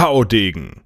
Haudegen